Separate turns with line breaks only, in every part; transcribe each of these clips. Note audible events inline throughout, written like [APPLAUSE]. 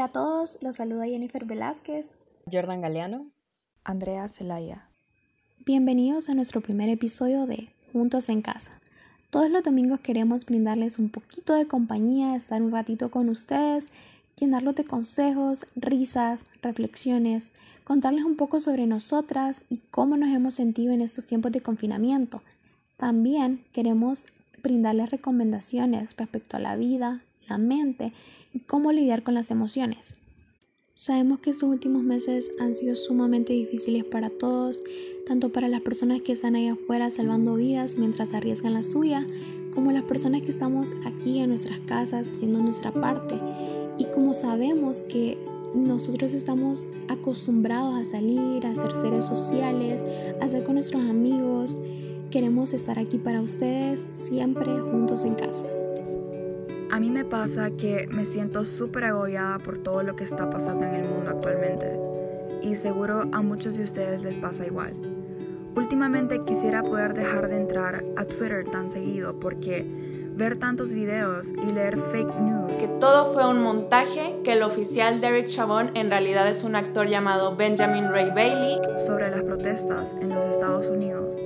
Hola a todos, los saluda Jennifer Velázquez,
Jordan Galeano,
Andrea Zelaya.
Bienvenidos a nuestro primer episodio de Juntos en Casa. Todos los domingos queremos brindarles un poquito de compañía, estar un ratito con ustedes, llenarlos de consejos, risas, reflexiones, contarles un poco sobre nosotras y cómo nos hemos sentido en estos tiempos de confinamiento. También queremos brindarles recomendaciones respecto a la vida, y cómo lidiar con las emociones. Sabemos que estos últimos meses han sido sumamente difíciles para todos, tanto para las personas que están ahí afuera salvando vidas mientras arriesgan la suya, como las personas que estamos aquí en nuestras casas haciendo nuestra parte. Y como sabemos que nosotros estamos acostumbrados a salir, a ser seres sociales, a estar con nuestros amigos, queremos estar aquí para ustedes siempre juntos en casa.
A mí me pasa que me siento súper agobiada por todo lo que está pasando en el mundo actualmente. Y seguro a muchos de ustedes les pasa igual. Últimamente quisiera poder dejar de entrar a Twitter tan seguido porque ver tantos videos y leer fake news.
Que todo fue un montaje, que el oficial Derek Chabón en realidad es un actor llamado Benjamin Ray Bailey.
Sobre las protestas en los Estados Unidos,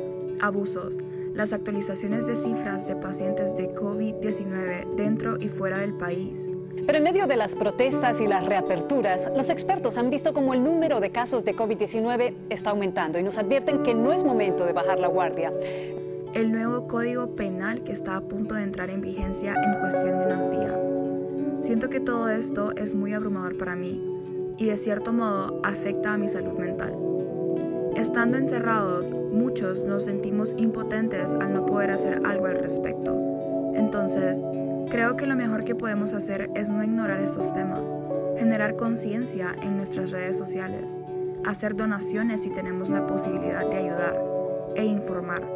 abusos, las actualizaciones de cifras de pacientes de COVID-19 dentro y fuera del país.
Pero en medio de las protestas y las reaperturas, los expertos han visto como el número de casos de COVID-19 está aumentando y nos advierten que no es momento de bajar la guardia.
El nuevo código penal que está a punto de entrar en vigencia en cuestión de unos días. Siento que todo esto es muy abrumador para mí y de cierto modo afecta a mi salud mental. Estando encerrados, muchos nos sentimos impotentes al no poder hacer algo al respecto. Entonces, creo que lo mejor que podemos hacer es no ignorar estos temas, generar conciencia en nuestras redes sociales, hacer donaciones si tenemos la posibilidad de ayudar e informar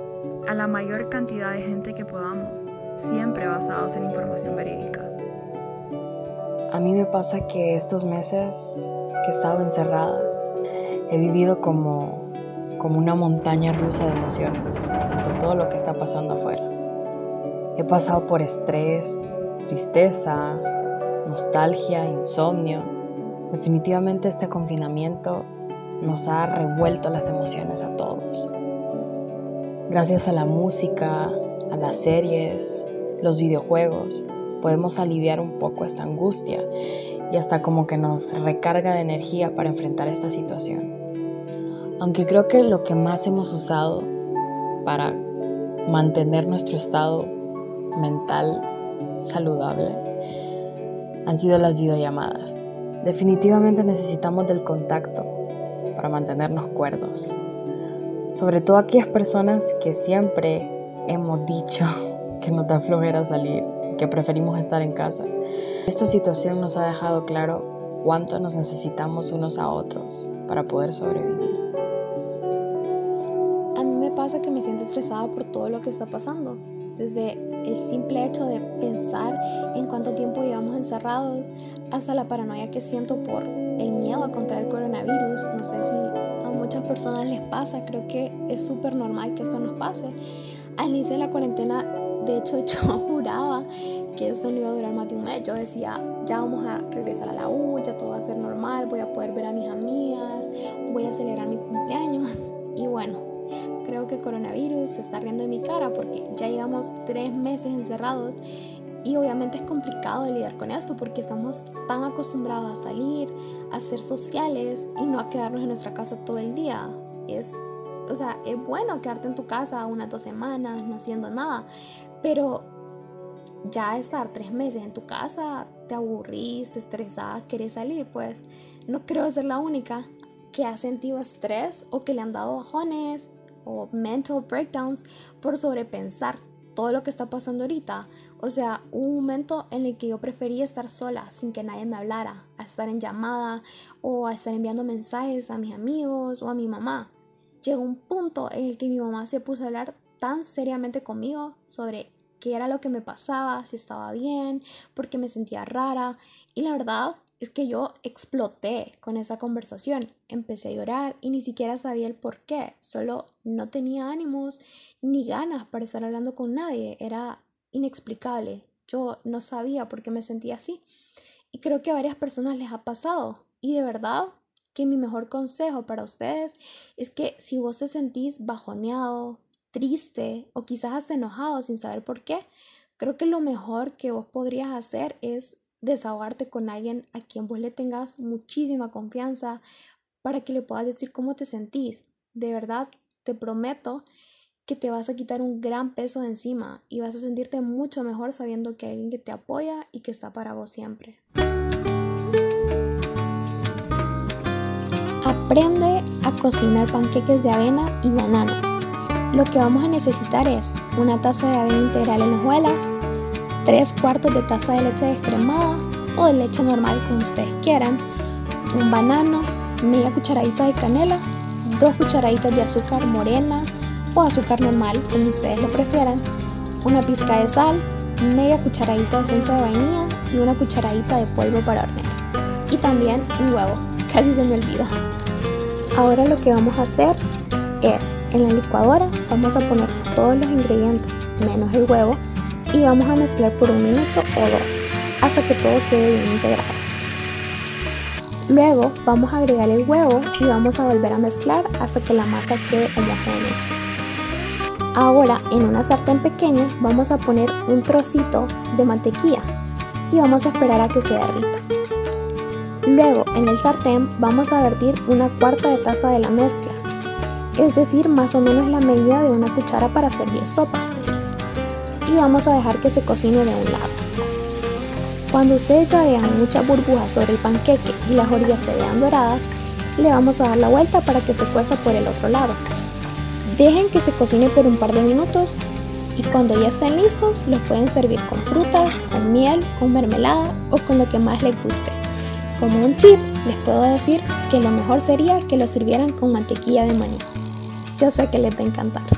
a la mayor cantidad de gente que podamos, siempre basados en información verídica.
A mí me pasa que estos meses que he estado encerrada, he vivido como como una montaña rusa de emociones de todo lo que está pasando afuera. He pasado por estrés, tristeza, nostalgia, insomnio. Definitivamente este confinamiento nos ha revuelto las emociones a todos. Gracias a la música, a las series, los videojuegos, podemos aliviar un poco esta angustia y hasta como que nos recarga de energía para enfrentar esta situación. Aunque creo que lo que más hemos usado para mantener nuestro estado mental saludable han sido las videollamadas. Definitivamente necesitamos del contacto para mantenernos cuerdos. Sobre todo aquellas personas que siempre hemos dicho [LAUGHS] que nos da flojera salir, que preferimos estar en casa. Esta situación nos ha dejado claro cuánto nos necesitamos unos a otros para poder sobrevivir
pasa que me siento estresada por todo lo que está pasando. Desde el simple hecho de pensar en cuánto tiempo llevamos encerrados hasta la paranoia que siento por el miedo a contraer coronavirus. No sé si a muchas personas les pasa, creo que es súper normal que esto nos pase. Al inicio de la cuarentena, de hecho, [LAUGHS] yo juraba que esto no iba a durar más de un mes. Yo decía, ya vamos a regresar a la U, ya todo va a ser normal, voy a poder ver a mis amigas, voy a celebrar mi cumpleaños. Y bueno, creo que coronavirus se está riendo de mi cara porque ya llevamos tres meses encerrados y obviamente es complicado lidiar con esto porque estamos tan acostumbrados a salir, a ser sociales y no a quedarnos en nuestra casa todo el día. Es, o sea, es bueno quedarte en tu casa unas dos semanas no haciendo nada, pero ya estar tres meses en tu casa, te aburrís, te estresás, querés salir, pues no creo ser la única que ha sentido estrés o que le han dado bajones o mental breakdowns por sobrepensar todo lo que está pasando ahorita. O sea, un momento en el que yo prefería estar sola sin que nadie me hablara, a estar en llamada o a estar enviando mensajes a mis amigos o a mi mamá. Llegó un punto en el que mi mamá se puso a hablar tan seriamente conmigo sobre qué era lo que me pasaba, si estaba bien, por qué me sentía rara. Y la verdad es que yo exploté con esa conversación. Empecé a llorar y ni siquiera sabía el por qué. Solo no tenía ánimos ni ganas para estar hablando con nadie. Era inexplicable. Yo no sabía por qué me sentía así. Y creo que a varias personas les ha pasado. Y de verdad que mi mejor consejo para ustedes es que si vos te sentís bajoneado, triste o quizás hasta enojado sin saber por qué, creo que lo mejor que vos podrías hacer es desahogarte con alguien a quien vos le tengas muchísima confianza para que le puedas decir cómo te sentís. De verdad, te prometo que te vas a quitar un gran peso de encima y vas a sentirte mucho mejor sabiendo que hay alguien que te apoya y que está para vos siempre. Aprende a cocinar panqueques de avena y banano. Lo que vamos a necesitar es una taza de avena integral en hojuelas, 3 cuartos de taza de leche descremada o de leche normal como ustedes quieran, un banano, media cucharadita de canela, dos cucharaditas de azúcar morena o azúcar normal, como ustedes lo prefieran, una pizca de sal, media cucharadita de esencia de vainilla y una cucharadita de polvo para hornear. Y también un huevo, [LAUGHS] casi se me olvidó. Ahora lo que vamos a hacer es, en la licuadora vamos a poner todos los ingredientes, menos el huevo, y vamos a mezclar por un minuto o dos, hasta que todo quede bien integrado. Luego vamos a agregar el huevo y vamos a volver a mezclar hasta que la masa quede homogénea. Ahora en una sartén pequeña vamos a poner un trocito de mantequilla y vamos a esperar a que se derrita. Luego en el sartén vamos a vertir una cuarta de taza de la mezcla, es decir más o menos la medida de una cuchara para servir sopa. Y vamos a dejar que se cocine de un lado. Cuando ustedes ya vean muchas burbujas sobre el panqueque y las orillas se vean doradas, le vamos a dar la vuelta para que se cueza por el otro lado. Dejen que se cocine por un par de minutos y cuando ya estén listos los pueden servir con frutas, con miel, con mermelada o con lo que más les guste. Como un tip, les puedo decir que lo mejor sería que lo sirvieran con mantequilla de maní. Yo sé que les va a encantar.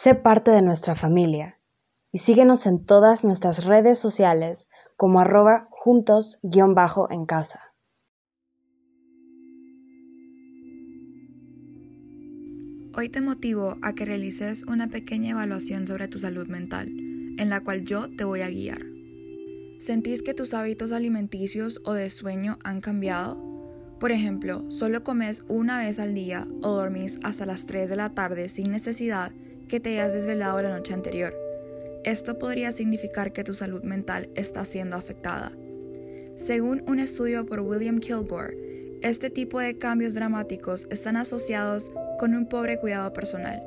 Sé parte de nuestra familia y síguenos en todas nuestras redes sociales como arroba juntos-en casa.
Hoy te motivo a que realices una pequeña evaluación sobre tu salud mental, en la cual yo te voy a guiar. ¿Sentís que tus hábitos alimenticios o de sueño han cambiado? Por ejemplo, solo comes una vez al día o dormís hasta las 3 de la tarde sin necesidad que te hayas desvelado la noche anterior. Esto podría significar que tu salud mental está siendo afectada. Según un estudio por William Kilgore, este tipo de cambios dramáticos están asociados con un pobre cuidado personal,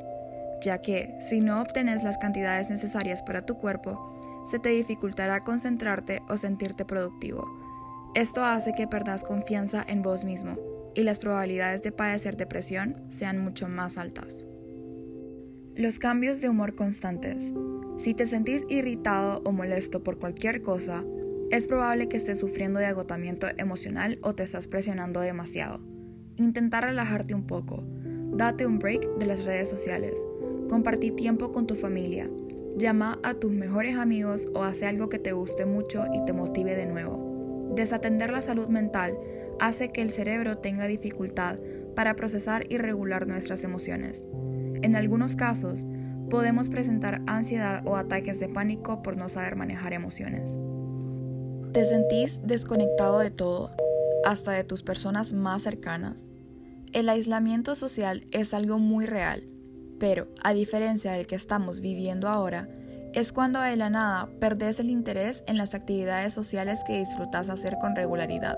ya que si no obtienes las cantidades necesarias para tu cuerpo, se te dificultará concentrarte o sentirte productivo. Esto hace que perdas confianza en vos mismo y las probabilidades de padecer depresión sean mucho más altas. Los cambios de humor constantes. Si te sentís irritado o molesto por cualquier cosa, es probable que estés sufriendo de agotamiento emocional o te estás presionando demasiado. Intenta relajarte un poco. Date un break de las redes sociales. Compartí tiempo con tu familia. Llama a tus mejores amigos o hace algo que te guste mucho y te motive de nuevo. Desatender la salud mental hace que el cerebro tenga dificultad para procesar y regular nuestras emociones. En algunos casos, podemos presentar ansiedad o ataques de pánico por no saber manejar emociones. ¿Te sentís desconectado de todo, hasta de tus personas más cercanas? El aislamiento social es algo muy real, pero a diferencia del que estamos viviendo ahora, es cuando de la nada perdés el interés en las actividades sociales que disfrutas hacer con regularidad.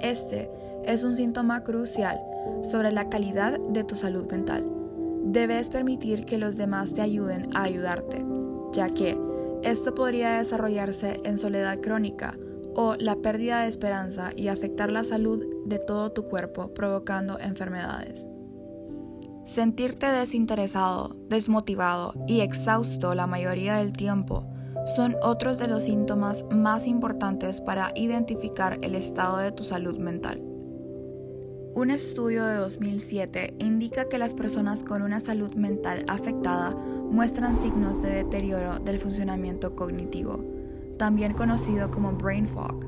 Este es un síntoma crucial sobre la calidad de tu salud mental debes permitir que los demás te ayuden a ayudarte, ya que esto podría desarrollarse en soledad crónica o la pérdida de esperanza y afectar la salud de todo tu cuerpo provocando enfermedades. Sentirte desinteresado, desmotivado y exhausto la mayoría del tiempo son otros de los síntomas más importantes para identificar el estado de tu salud mental. Un estudio de 2007 indica que las personas con una salud mental afectada muestran signos de deterioro del funcionamiento cognitivo, también conocido como brain fog.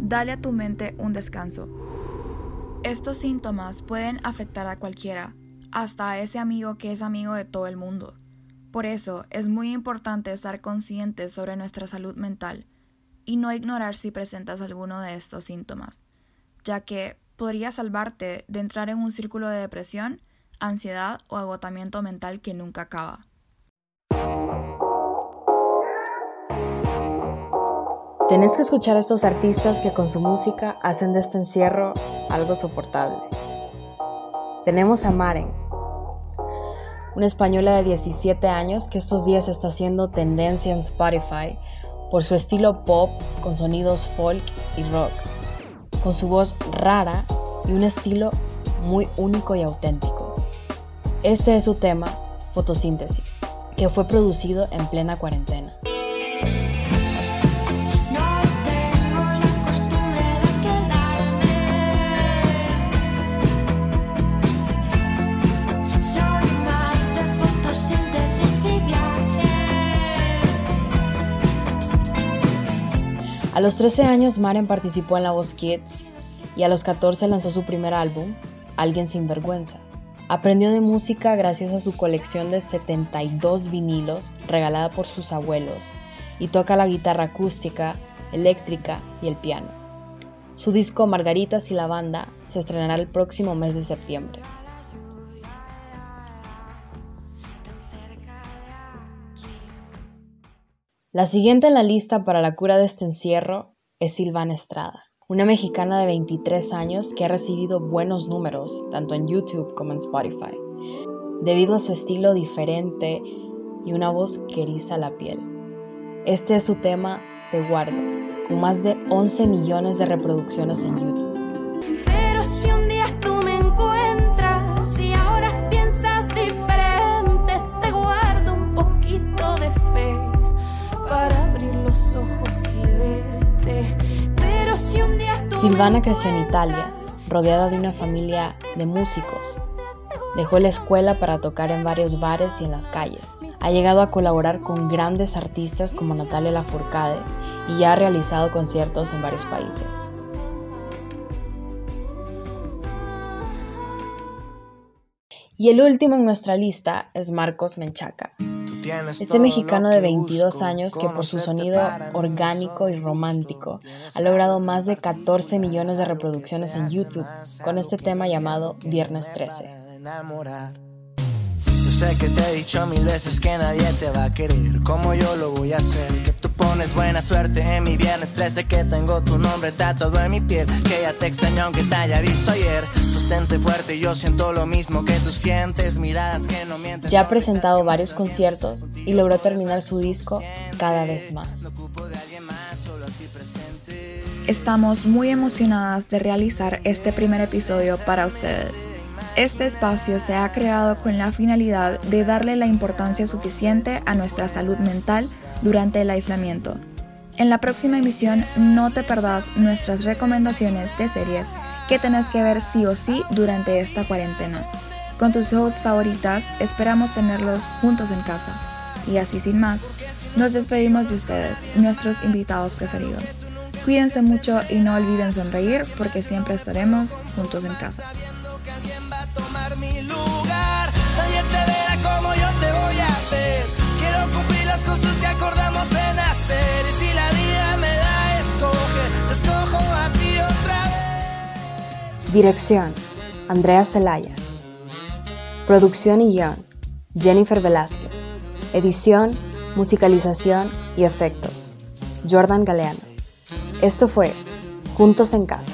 Dale a tu mente un descanso. Estos síntomas pueden afectar a cualquiera, hasta ese amigo que es amigo de todo el mundo. Por eso es muy importante estar conscientes sobre nuestra salud mental y no ignorar si presentas alguno de estos síntomas, ya que podría salvarte de entrar en un círculo de depresión, ansiedad o agotamiento mental que nunca acaba.
Tenés que escuchar a estos artistas que con su música hacen de este encierro algo soportable. Tenemos a Maren, una española de 17 años que estos días está haciendo tendencia en Spotify por su estilo pop con sonidos folk y rock, con su voz rara y un estilo muy único y auténtico. Este es su tema, Fotosíntesis, que fue producido en plena cuarentena. Los 13 años, Maren participó en La Voz Kids y a los 14 lanzó su primer álbum, Alguien sin vergüenza. Aprendió de música gracias a su colección de 72 vinilos regalada por sus abuelos y toca la guitarra acústica, eléctrica y el piano. Su disco Margaritas y la banda se estrenará el próximo mes de septiembre. La siguiente en la lista para la cura de este encierro es Silvana Estrada, una mexicana de 23 años que ha recibido buenos números tanto en YouTube como en Spotify, debido a su estilo diferente y una voz que eriza la piel. Este es su tema Te guardo, con más de 11 millones de reproducciones en YouTube. Silvana creció en Italia, rodeada de una familia de músicos. Dejó la escuela para tocar en varios bares y en las calles. Ha llegado a colaborar con grandes artistas como Natalia Lafourcade y ha realizado conciertos en varios países. Y el último en nuestra lista es Marcos Menchaca. Este mexicano de 22 años que por su sonido orgánico y romántico ha logrado más de 14 millones de reproducciones en YouTube con este tema llamado Viernes 13. Yo sé que te he dicho mil veces que nadie te va a querer como yo lo voy a hacer. Que tú pones buena suerte en mi viernes 13, que tengo tu nombre tatuado en mi piel. Que ya te extraño aunque te haya visto ayer fuerte, yo siento lo mismo que tú sientes, miradas que no mienten. Ya ha presentado varios conciertos y logró terminar su disco cada vez más.
Estamos muy emocionadas de realizar este primer episodio para ustedes. Este espacio se ha creado con la finalidad de darle la importancia suficiente a nuestra salud mental durante el aislamiento. En la próxima emisión no te perdas nuestras recomendaciones de series que tenés que ver sí o sí durante esta cuarentena. Con tus hosts favoritas esperamos tenerlos juntos en casa. Y así sin más, nos despedimos de ustedes, nuestros invitados preferidos. Cuídense mucho y no olviden sonreír porque siempre estaremos juntos en casa.
Dirección: Andrea Celaya. Producción y guion: Jennifer Velázquez. Edición, musicalización y efectos: Jordan Galeano. Esto fue Juntos en Casa.